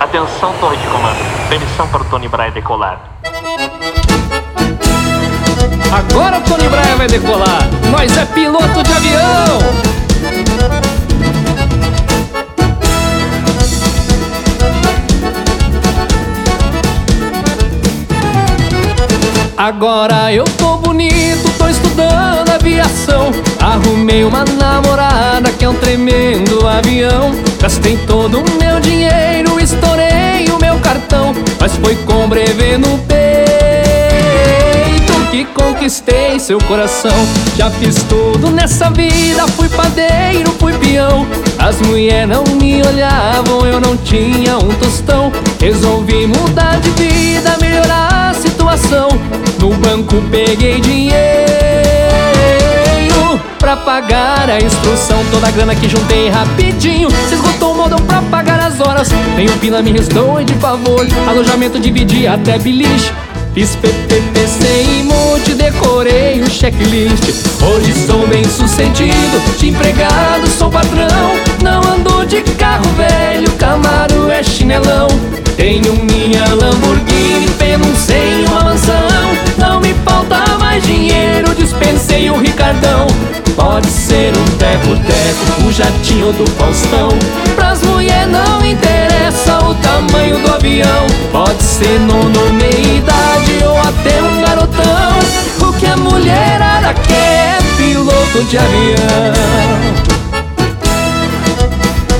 Atenção, torre de comando. Permissão para o Tony Braia decolar. Agora o Tony Braia vai decolar. Nós é piloto de avião. Agora eu tô bonito, tô estudando aviação. Arrumei uma namorada que é um tremendo avião. Gastei todo o meu dinheiro, o meu cartão. Mas foi com brevê no peito que conquistei seu coração. Já fiz tudo nessa vida, fui padeiro, fui peão. As mulheres não me olhavam, eu não tinha um tostão. Resolvi mudar de vida, melhorar a situação. No banco peguei dinheiro pra pagar a instrução. Toda a grana que juntei rapidinho se esgotou o modão pra pagar Nenhum pila me restou e de favor, alojamento dividi até beliche. Fiz PPPC e multi, decorei o checklist. Hoje sou bem sucedido, de empregado sou patrão. Não ando de carro velho, Camaro é chinelão. Tenho minha Lamborghini, penuncei uma mansão. Não me falta mais dinheiro, dispensei o Ricardão. Pode ser um teco-teco, o jatinho do Faustão. Pras mulher não ser nono, meia idade ou até um garotão O que a mulherada quer é piloto de avião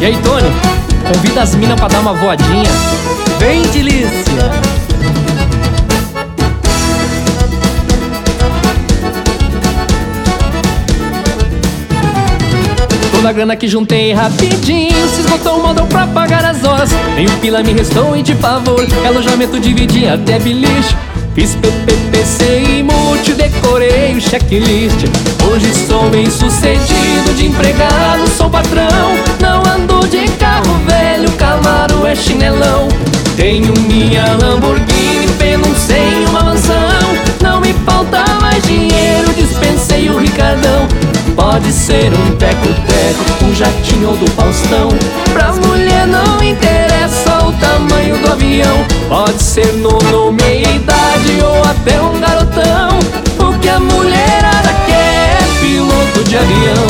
E aí, Tony? Convida as minas pra dar uma voadinha Vem, delícia! Toda a grana que juntei rapidinho Se esgotou modão pra Nem um pila me restou e de favor Alojamento dividi até beliche Fiz PPPC e multi, decorei o checklist. Hoje sou bem sucedido de empregado, sou patrão. Não ando de carro velho, Camaro é chinelão. Tenho minha Lamborghini, penuncei uma mansão. Não me falta mais dinheiro, dispensei o Ricardão. Pode ser um teco-teco, um jatinho do Faustão. Pra Pode ser nono, meia idade ou até um garotão O que a mulherada quer é piloto de avião.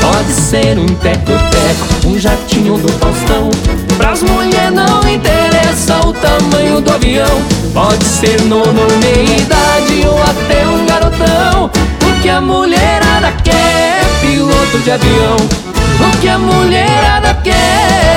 Pode ser um teco-teco, um jatinho do Faustão. Pras mulher não interessa o tamanho do avião. Pode ser nono, meia idade ou até um garotão O que a mulherada quer é piloto de avião. O que a mulherada quer